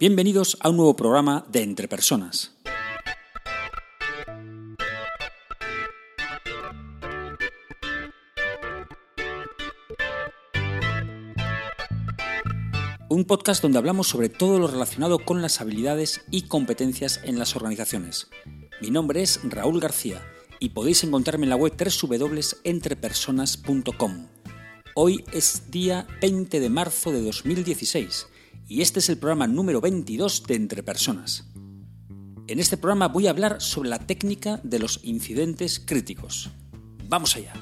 bienvenidos a un nuevo programa de Entre Personas. Un podcast donde hablamos sobre todo lo relacionado con las habilidades y competencias en las organizaciones. Mi nombre es Raúl García y podéis encontrarme en la web www.entrepersonas.com. Hoy es día 20 de marzo de 2016 y este es el programa número 22 de Entre Personas. En este programa voy a hablar sobre la técnica de los incidentes críticos. ¡Vamos allá!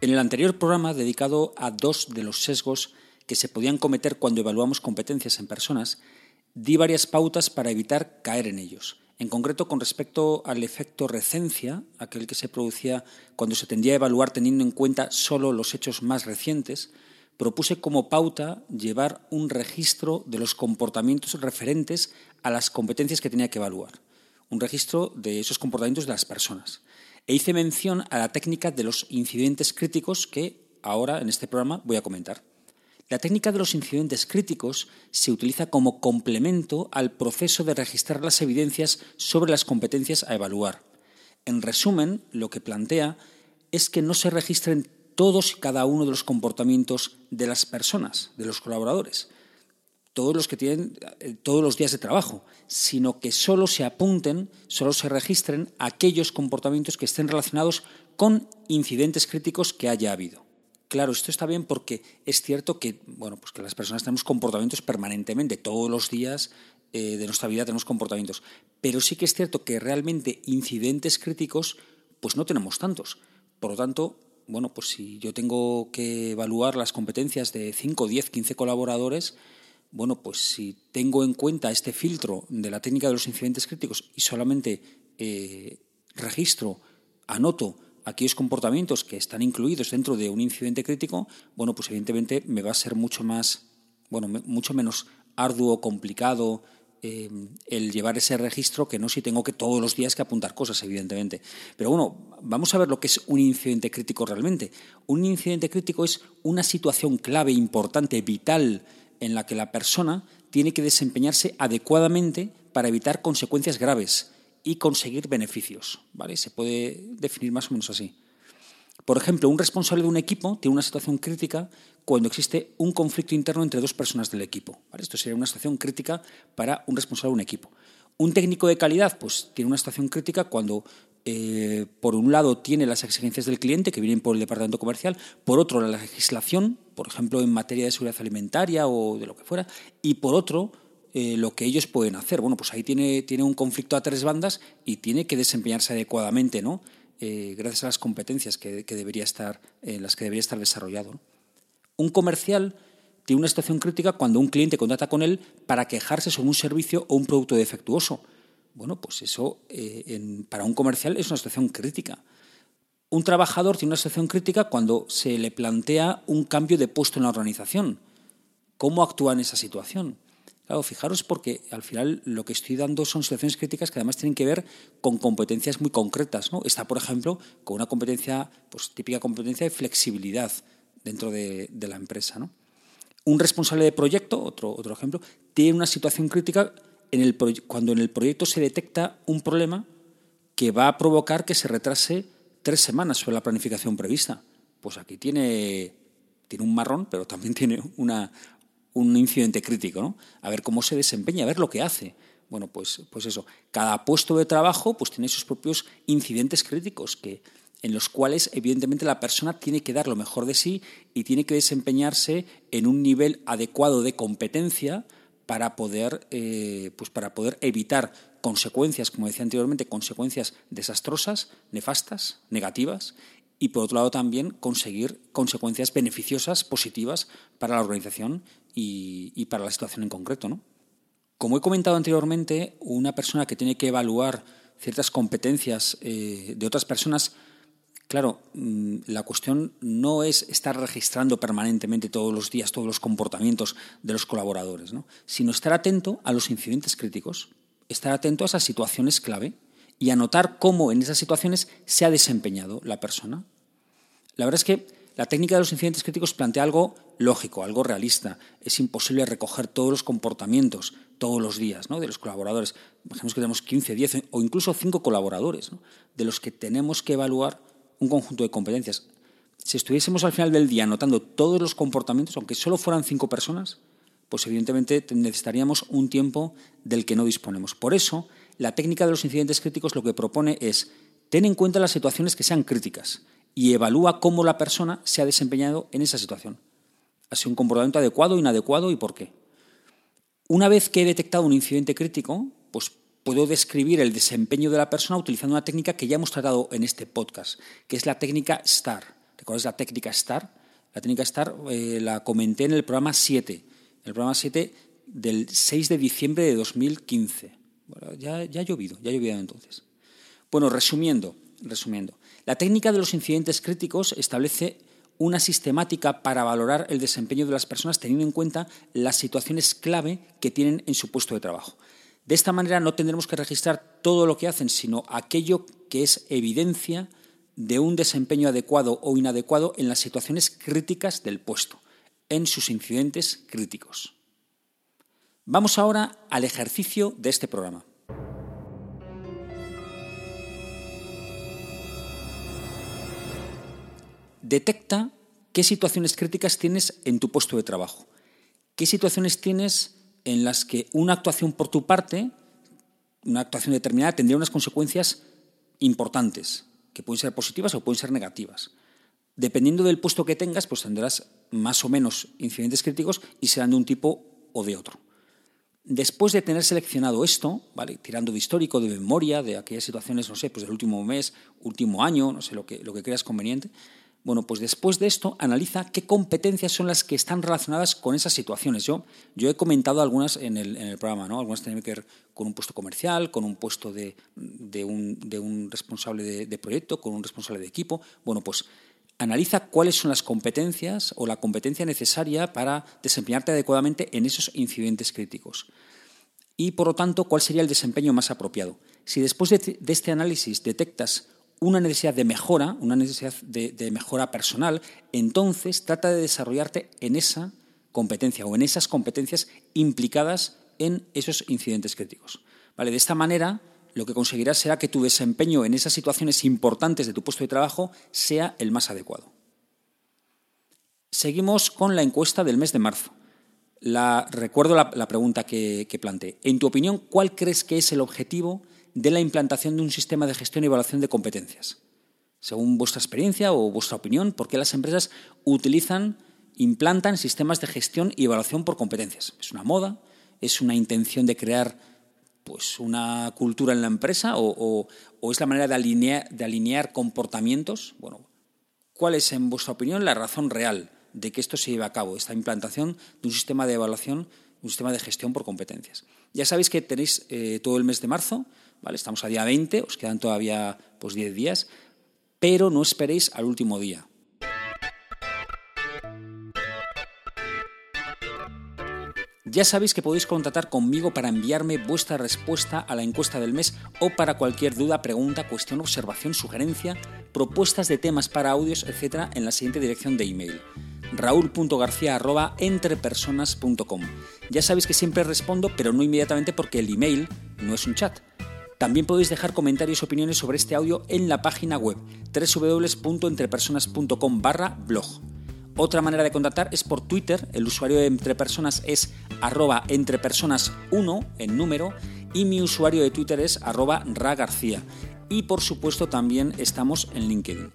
En el anterior programa dedicado a dos de los sesgos que se podían cometer cuando evaluamos competencias en personas, di varias pautas para evitar caer en ellos. En concreto, con respecto al efecto recencia, aquel que se producía cuando se tendía a evaluar teniendo en cuenta solo los hechos más recientes, propuse como pauta llevar un registro de los comportamientos referentes a las competencias que tenía que evaluar, un registro de esos comportamientos de las personas. E hice mención a la técnica de los incidentes críticos que ahora en este programa voy a comentar. La técnica de los incidentes críticos se utiliza como complemento al proceso de registrar las evidencias sobre las competencias a evaluar. En resumen, lo que plantea es que no se registren todos y cada uno de los comportamientos de las personas, de los colaboradores, todos los que tienen eh, todos los días de trabajo, sino que solo se apunten, solo se registren aquellos comportamientos que estén relacionados con incidentes críticos que haya habido. Claro, esto está bien porque es cierto que, bueno, pues que las personas tenemos comportamientos permanentemente, todos los días eh, de nuestra vida tenemos comportamientos. Pero sí que es cierto que realmente incidentes críticos, pues no tenemos tantos. Por lo tanto, bueno, pues si yo tengo que evaluar las competencias de 5, 10, 15 colaboradores, bueno, pues si tengo en cuenta este filtro de la técnica de los incidentes críticos y solamente eh, registro, anoto aquellos comportamientos que están incluidos dentro de un incidente crítico, bueno, pues evidentemente me va a ser mucho más, bueno, mucho menos arduo, complicado eh, el llevar ese registro que no si tengo que todos los días que apuntar cosas, evidentemente. Pero bueno, vamos a ver lo que es un incidente crítico realmente. Un incidente crítico es una situación clave, importante, vital, en la que la persona tiene que desempeñarse adecuadamente para evitar consecuencias graves y conseguir beneficios. ¿vale? Se puede definir más o menos así. Por ejemplo, un responsable de un equipo tiene una situación crítica cuando existe un conflicto interno entre dos personas del equipo. Esto sería una situación crítica para un responsable de un equipo. Un técnico de calidad pues, tiene una situación crítica cuando, eh, por un lado, tiene las exigencias del cliente que vienen por el departamento comercial, por otro, la legislación, por ejemplo, en materia de seguridad alimentaria o de lo que fuera, y por otro, eh, lo que ellos pueden hacer. Bueno, pues ahí tiene, tiene un conflicto a tres bandas y tiene que desempeñarse adecuadamente, ¿no? Eh, gracias a las competencias que, debería estar, en las que debería estar desarrollado. Un comercial tiene una situación crítica cuando un cliente contrata con él para quejarse sobre un servicio o un producto defectuoso. Bueno, pues eso eh, para un comercial es una situación crítica. Un trabajador tiene una situación crítica cuando se le plantea un cambio de puesto en la organización. ¿Cómo actúa en esa situación? Claro, fijaros porque al final lo que estoy dando son situaciones críticas que además tienen que ver con competencias muy concretas. Está, por ejemplo, con una competencia, pues típica competencia de flexibilidad dentro de, la empresa. Un responsable de proyecto, otro, otro ejemplo, tiene una situación crítica en el cuando en el proyecto se detecta un problema que va a provocar que se retrase tres semanas sobre la planificación prevista. Pues aquí tiene, tiene un marrón, pero también tiene una, un incidente crítico, ¿no? A ver cómo se desempeña, a ver lo que hace. Bueno, pues, pues eso. Cada puesto de trabajo pues tiene sus propios incidentes críticos que, en los cuales evidentemente la persona tiene que dar lo mejor de sí y tiene que desempeñarse en un nivel adecuado de competencia para poder, eh, pues para poder evitar consecuencias, como decía anteriormente, consecuencias desastrosas, nefastas, negativas, y por otro lado también conseguir consecuencias beneficiosas, positivas para la organización y, para la situación en concreto. ¿no? Como he comentado anteriormente, una persona que tiene que evaluar ciertas competencias eh, de otras personas Claro, mm, la cuestión no es estar registrando permanentemente todos los días todos los comportamientos de los colaboradores, ¿no? sino estar atento a los incidentes críticos, estar atento a esas situaciones clave y anotar cómo en esas situaciones se ha desempeñado la persona. La verdad es que la técnica de los incidentes críticos plantea algo lógico, algo realista. Es imposible recoger todos los comportamientos todos los días ¿no? de los colaboradores. Imaginemos que tenemos 15, 10 o incluso 5 colaboradores, de los que tenemos que evaluar un conjunto de competencias. Si estuviésemos al final del día anotando todos los comportamientos, aunque solo fueran 5 personas, pues evidentemente necesitaríamos un tiempo del que no disponemos. Por eso, la técnica de los incidentes críticos lo que propone es ten en cuenta las situaciones que sean críticas y evalúa cómo la persona se ha desempeñado en esa situación. ¿Ha sido un comportamiento adecuado, inadecuado y por qué? Una vez que he detectado un incidente crítico, pues puedo describir el desempeño de la persona utilizando una técnica que ya hemos tratado en este podcast, que es la técnica STAR. ¿Recuerdas la técnica STAR? La técnica STAR eh, la comenté en el programa 7, en el programa 7 del 6 de diciembre de 2015. ya, ya ha llovido, ya ha llovido entonces. Bueno, resumiendo, resumiendo, la técnica de los incidentes críticos establece una sistemática para valorar el desempeño de las personas teniendo en cuenta las situaciones clave que tienen en su puesto de trabajo. De esta manera no tendremos que registrar todo lo que hacen, sino aquello que es evidencia de un desempeño adecuado o inadecuado en las situaciones críticas del puesto, en sus incidentes críticos. Vamos ahora al ejercicio de este programa. Detecta qué situaciones críticas tienes en tu puesto de trabajo. ¿Qué situaciones tienes en las que una actuación por tu parte, una actuación determinada, tendría unas consecuencias importantes, que pueden ser positivas o pueden ser negativas? Dependiendo del puesto que tengas, pues tendrás más o menos incidentes críticos y serán de un tipo o de otro. Después de tener seleccionado esto, ¿vale? tirando de histórico, de memoria, de aquellas situaciones, no sé, pues del último mes, último año, no sé, lo que, lo que creas conveniente, bueno, pues después de esto analiza qué competencias son las que están relacionadas con esas situaciones. Yo, yo he comentado algunas en el, programa, ¿no? Algunas tienen que ver con un puesto comercial, con un puesto de, un, responsable de, de, proyecto, con un responsable de equipo. Bueno, pues analiza cuáles son las competencias o la competencia necesaria para desempeñarte adecuadamente en esos incidentes críticos. Y, por lo tanto, cuál sería el desempeño más apropiado. Si después de este análisis detectas una necesidad de mejora, una necesidad de, mejora personal, entonces trata de desarrollarte en esa competencia o en esas competencias implicadas en esos incidentes críticos. ¿Vale? De esta manera, lo que conseguirás será que tu desempeño en esas situaciones importantes de tu puesto de trabajo sea el más adecuado. Seguimos con la encuesta del mes de marzo. recuerdo la, pregunta que, que planteé. En tu opinión, ¿cuál crees que es el objetivo de la implantación de un sistema de gestión y evaluación de competencias. Según vuestra experiencia o vuestra opinión, ¿por qué las empresas utilizan, implantan sistemas de gestión y evaluación por competencias? ¿Es una moda? ¿Es una intención de crear pues, una cultura en la empresa? ¿O, es la manera de alinear, comportamientos? Bueno, ¿cuál es, en vuestra opinión, la razón real de que esto se lleve a cabo, esta implantación de un sistema de evaluación, un sistema de gestión por competencias? Ya sabéis que tenéis eh, todo el mes de marzo ¿vale? Estamos a día 20, os quedan todavía pues 10 días, pero no esperéis al último día. Ya sabéis que podéis contactar conmigo para enviarme vuestra respuesta a la encuesta del mes o para cualquier duda, pregunta, cuestión, observación, sugerencia, propuestas de temas para audios, etc. en la siguiente dirección de email raúl.garcía.entrepersonas.com. Ya sabéis que siempre respondo, pero no inmediatamente porque el email no es un chat. También podéis dejar comentarios y opiniones sobre este audio en la página web www.entrepersonas.com barra blog. Otra manera de contactar es por Twitter, el usuario de Entrepersonas es arroba entrepersonas1 en número y mi usuario de Twitter es arroba ragarcía. Y por supuesto también estamos en LinkedIn.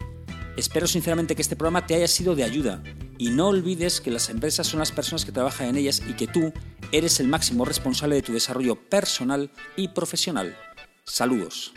Espero sinceramente que este programa te haya sido de ayuda y no olvides que las empresas son las personas que trabajan en ellas y que tú eres el máximo responsable de tu desarrollo personal y profesional. Saludos.